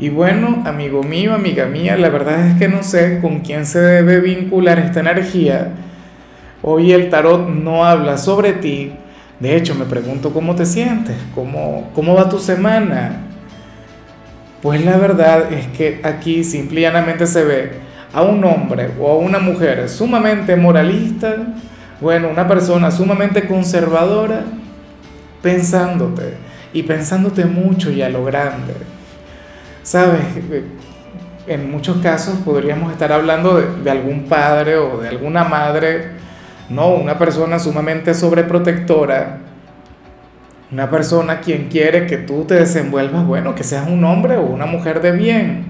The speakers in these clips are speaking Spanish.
Y bueno, amigo mío, amiga mía, la verdad es que no sé con quién se debe vincular esta energía. Hoy el tarot no habla sobre ti. De hecho, me pregunto cómo te sientes, cómo, cómo va tu semana. Pues la verdad es que aquí simplemente se ve a un hombre o a una mujer sumamente moralista, bueno, una persona sumamente conservadora, pensándote y pensándote mucho y a lo grande ¿sabes? En muchos casos podríamos estar hablando de, algún padre o de alguna madre, no, una persona sumamente sobreprotectora, una persona quien quiere que tú te desenvuelvas, bueno, que seas un hombre o una mujer de bien.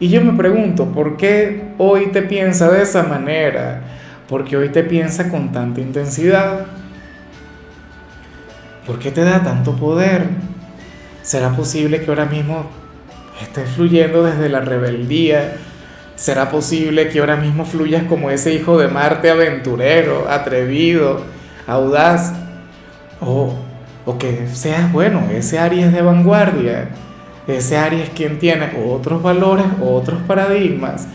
Y yo me pregunto, ¿por qué hoy te piensa de esa manera? ¿Por qué hoy te piensa con tanta intensidad? ¿Por qué te da tanto poder? ¿Será posible que ahora mismo estés fluyendo desde la rebeldía? ¿Será posible que ahora mismo fluyas como ese hijo de Marte aventurero, atrevido, audaz? O, o que seas, bueno, ese Aries de vanguardia, ese Aries quien tiene otros valores, otros paradigmas,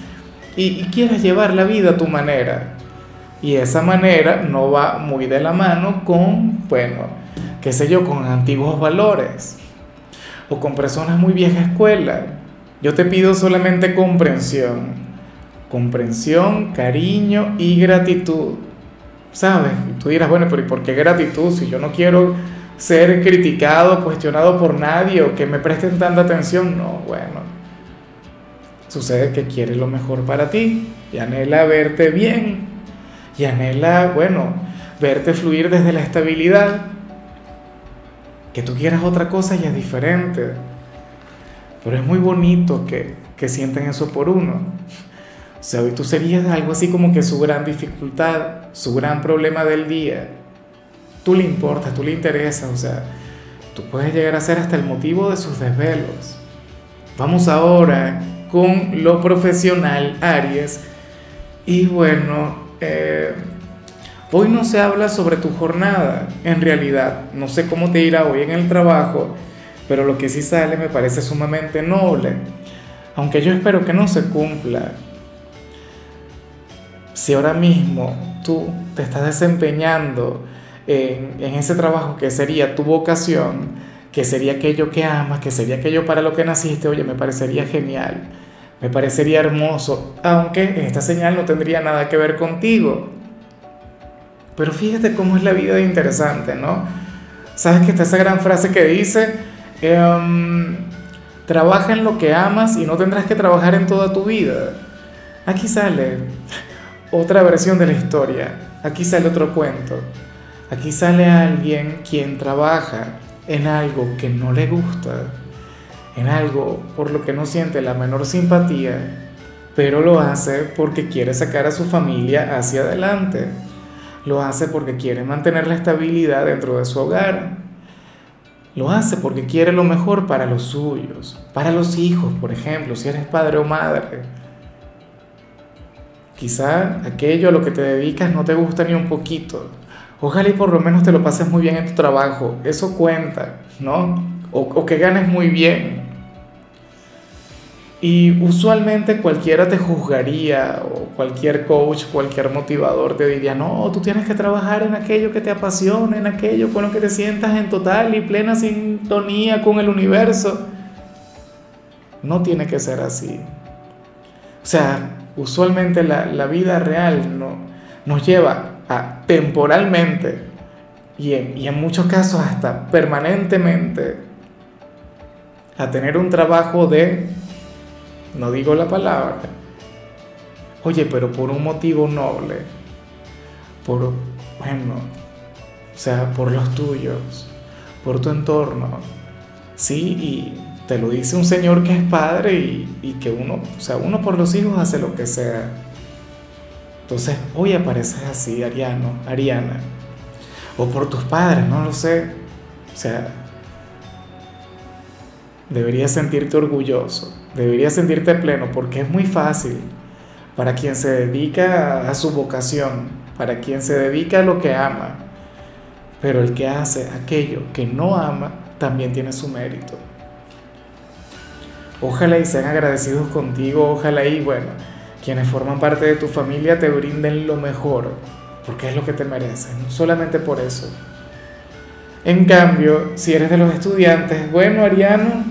y, y quieres llevar la vida a tu manera. Y esa manera no va muy de la mano con, bueno, qué sé yo, con antiguos valores o con personas muy vieja escuela. Yo te pido solamente comprensión, comprensión, cariño y gratitud. ¿Sabes? tú dirás, bueno, pero ¿y por qué gratitud si yo no quiero ser criticado, cuestionado por nadie o que me presten tanta atención? No, bueno. Sucede que quiere lo mejor para ti y anhela verte bien y anhela, bueno, verte fluir desde la estabilidad que tú quieras otra cosa ya es diferente. Pero es muy bonito que, que sientan eso por uno. O sea, hoy tú serías algo así como que su gran dificultad, su gran problema del día. Tú le importas, tú le interesas, o sea, tú puedes llegar a ser hasta el motivo de sus desvelos. Vamos ahora con lo profesional, Aries. Y bueno, eh, Hoy no se habla sobre tu jornada, en realidad. No sé cómo te irá hoy en el trabajo, pero lo que sí sale me parece sumamente noble. Aunque yo espero que no se cumpla. Si ahora mismo tú te estás desempeñando en, ese trabajo que sería tu vocación, que sería aquello que amas, que sería aquello para lo que naciste, oye, me parecería genial, me parecería hermoso, aunque esta señal no tendría nada que ver contigo. Pero fíjate cómo es la vida interesante, ¿no? Sabes que está esa gran frase que dice, em, trabaja en lo que amas y no tendrás que trabajar en toda tu vida. Aquí sale otra versión de la historia, aquí sale otro cuento, aquí sale alguien quien trabaja en algo que no le gusta, en algo por lo que no siente la menor simpatía, pero lo hace porque quiere sacar a su familia hacia adelante lo hace porque quiere mantener la estabilidad dentro de su hogar. Lo hace porque quiere lo mejor para los suyos, para los hijos, por ejemplo, si eres padre o madre. Quizá aquello a lo que te dedicas no te gusta ni un poquito. Ojalá y por lo menos te lo pases muy bien en tu trabajo. Eso cuenta, ¿no? O, o que ganes muy bien. Y usualmente cualquiera te juzgaría o cualquier coach, cualquier motivador te diría, no, tú tienes que trabajar en aquello que te apasiona, en aquello con lo que te sientas en total y plena sintonía con el universo. No tiene que ser así. O sea, usualmente la, la vida real no, nos lleva a temporalmente y en, y en muchos casos hasta permanentemente a tener un trabajo de no digo la palabra. Oye, pero por un motivo noble, por, bueno, o sea, por los tuyos, por tu entorno, sí, y te lo dice un señor que es padre y, que uno, o sea, uno por los hijos hace lo que sea. Entonces, hoy apareces así, Ariano, Ariana. O por tus padres, no lo sé. O sea, deberías sentirte orgulloso, deberías sentirte pleno, porque es muy fácil para quien se dedica a su vocación, para quien se dedica a lo que ama. Pero el que hace aquello que no ama, también tiene su mérito. Ojalá y sean agradecidos contigo, ojalá y bueno quienes forman parte de tu familia te brinden lo mejor, porque es lo que te mereces, solamente por eso. En cambio, si eres de los estudiantes, bueno, Ariano,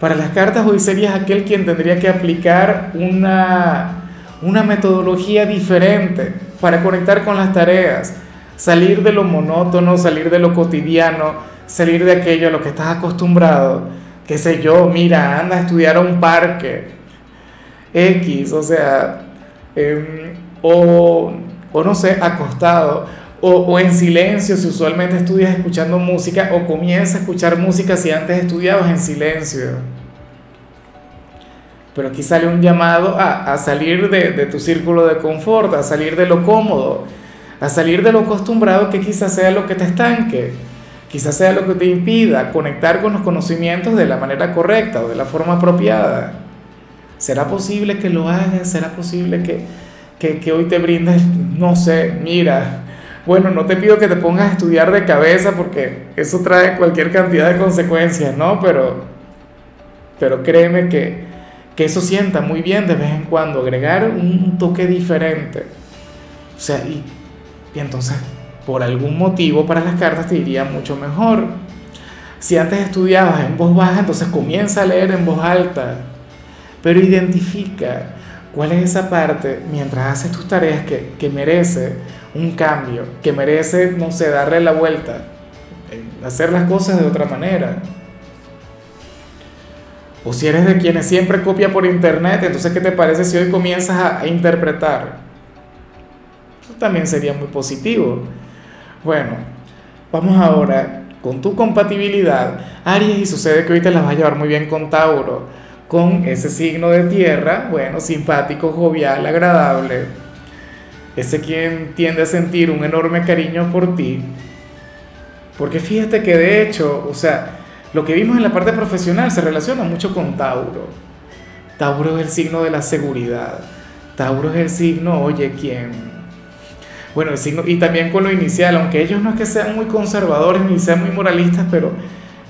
para las cartas hoy serías aquel quien tendría que aplicar una, una metodología diferente para conectar con las tareas, salir de lo monótono, salir de lo cotidiano, salir de aquello a lo que estás acostumbrado. Qué sé yo, mira, anda a estudiar a un parque, X, o sea, em, o, o, no sé, acostado, o, o, en silencio si usualmente estudias escuchando música, o comienza a escuchar música si antes estudiabas en silencio. Pero aquí sale un llamado a, a salir de, de tu círculo de confort, a salir de lo cómodo, a salir de lo acostumbrado que quizás sea lo que te estanque, quizás sea lo que te impida conectar con los conocimientos de la manera correcta o de la forma apropiada. ¿Será posible que lo hagas? ¿Será posible que, que, que, hoy te brindes, no sé, mira, bueno, no te pido que te pongas a estudiar de cabeza porque eso trae cualquier cantidad de consecuencias, ¿no? Pero, pero créeme que, que eso sienta muy bien de vez en cuando, agregar un toque diferente. O sea, y, entonces, por algún motivo para las cartas te iría mucho mejor. Si antes estudiabas en voz baja, entonces comienza a leer en voz alta pero identifica cuál es esa parte mientras haces tus tareas que, que merece un cambio, que merece, no sé, darle la vuelta, eh, hacer las cosas de otra manera. O si eres de quienes siempre copia por internet, entonces ¿qué te parece si hoy comienzas a, interpretar? Eso también sería muy positivo. Bueno, vamos ahora con tu compatibilidad, Aries, y sucede que hoy te las vas a llevar muy bien con Tauro con ese signo de tierra, bueno, simpático, jovial, agradable, ese quien tiende a sentir un enorme cariño por ti. Porque fíjate que de hecho, o sea, lo que vimos en la parte profesional se relaciona mucho con Tauro. Tauro es el signo de la seguridad. Tauro es el signo, oye, ¿quién? Bueno, el signo, y también con lo inicial, aunque ellos no es que sean muy conservadores ni sean muy moralistas, pero,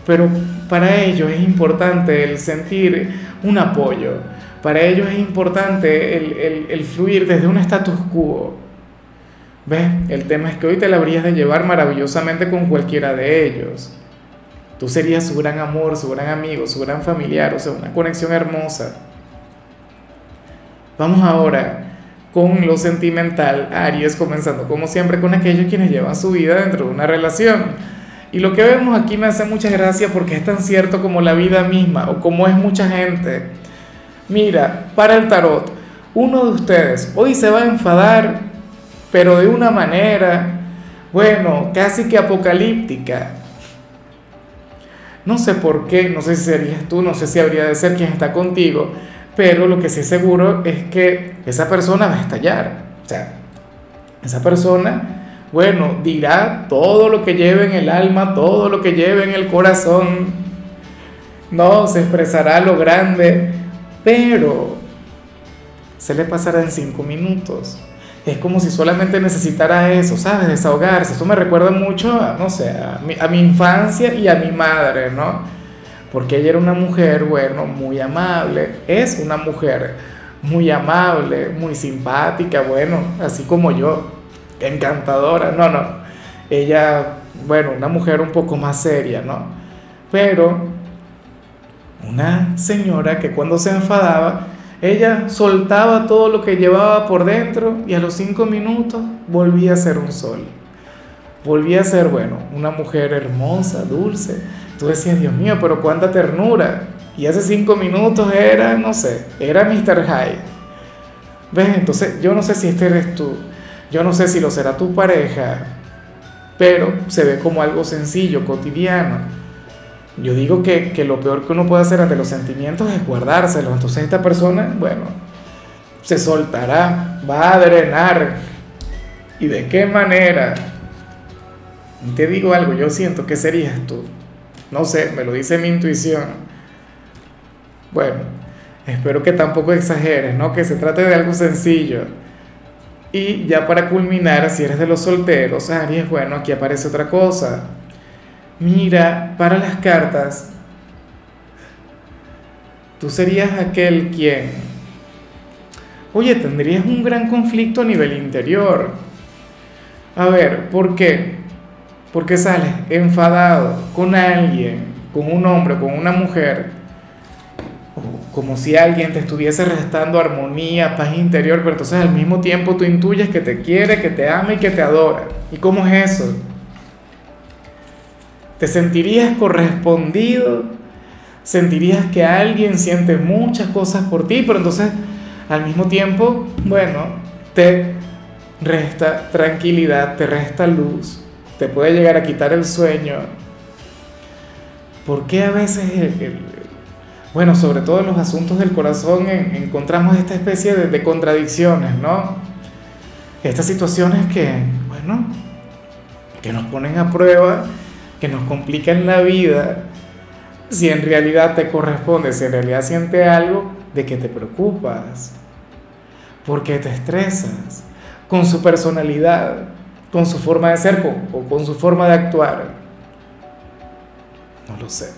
pero para ellos es importante el sentir un apoyo. Para ellos es importante el, el, fluir desde un status quo. ¿Ves? El tema es que hoy te la habrías de llevar maravillosamente con cualquiera de ellos. Tú serías su gran amor, su gran amigo, su gran familiar, o sea, una conexión hermosa. Vamos ahora con lo sentimental, Aries, comenzando como siempre con aquellos quienes llevan su vida dentro de una relación. Y lo que vemos aquí me hace mucha gracia porque es tan cierto como la vida misma o como es mucha gente. Mira, para el tarot, uno de ustedes hoy se va a enfadar, pero de una manera, bueno, casi que apocalíptica. No sé por qué, no sé si serías tú, no sé si habría de ser quien está contigo, pero lo que sí seguro es que esa persona va a estallar. O sea, esa persona bueno, dirá todo lo que lleve en el alma, todo lo que lleve en el corazón. No, se expresará lo grande, pero se le pasará en cinco minutos. Es como si solamente necesitara eso, ¿sabes? Desahogarse. Esto me recuerda mucho, a, no sé, a mi, a mi infancia y a mi madre, ¿no? Porque ella era una mujer, bueno, muy amable. Es una mujer muy amable, muy simpática, bueno, así como yo encantadora, no, no. Ella, bueno, una mujer un poco más seria, ¿no? Pero una señora que cuando se enfadaba, ella soltaba todo lo que llevaba por dentro y a los cinco minutos volvía a ser un sol. Volvía a ser, bueno, una mujer hermosa, dulce. Tú decías, Dios mío, pero cuánta ternura. Y hace cinco minutos era, no sé, era Mr. Hyde. ¿Ves? Entonces, yo no sé si este eres tú. Yo no sé si lo será tu pareja, pero se ve como algo sencillo, cotidiano. Yo digo que, que lo peor que uno puede hacer ante los sentimientos es guardárselos. Entonces esta persona, bueno, se soltará, va a drenar. ¿Y de qué manera? Te digo algo, yo siento que serías tú. No sé, me lo dice mi intuición. Bueno, espero que tampoco exageres, ¿no? Que se trate de algo sencillo. Y ya para culminar, si eres de los solteros, Aries, bueno, aquí aparece otra cosa. Mira, para las cartas, tú serías aquel quien, oye, tendrías un gran conflicto a nivel interior. A ver, ¿por qué? Porque sales enfadado con alguien, con un hombre, con una mujer, como si alguien te estuviese restando armonía, paz interior, pero entonces al mismo tiempo tú intuyes que te quiere, que te ama y que te adora. ¿Y cómo es eso? ¿Te sentirías correspondido? ¿Sentirías que alguien siente muchas cosas por ti, pero entonces al mismo tiempo, bueno, te resta tranquilidad, te resta luz, te puede llegar a quitar el sueño? ¿Por qué a veces el, bueno, sobre todo en los asuntos del corazón encontramos esta especie de, contradicciones, ¿no? Estas situaciones que, bueno, que nos ponen a prueba, que nos complican la vida, si en realidad te corresponde, si en realidad siente algo, de que te preocupas, porque te estresas, con su personalidad, con su forma de ser o con su forma de actuar. No lo sé.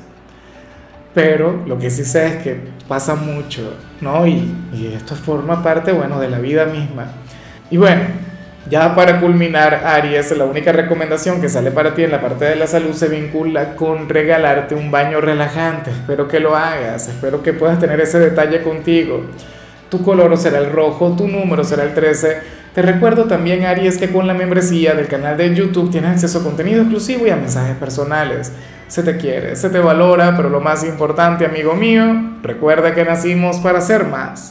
Pero lo que sí sé es que pasa mucho, ¿no? Y, y esto forma parte, bueno, de la vida misma. Y bueno, ya para culminar, Aries, la única recomendación que sale para ti en la parte de la salud se vincula con regalarte un baño relajante. Espero que lo hagas, espero que puedas tener ese detalle contigo. Tu color será el rojo, tu número será el 13. Te recuerdo también, Aries, que con la membresía del canal de YouTube tienes acceso a contenido exclusivo y a mensajes personales se te quiere, se te valora, pero lo más importante, amigo mío, recuerda que nacimos para ser más.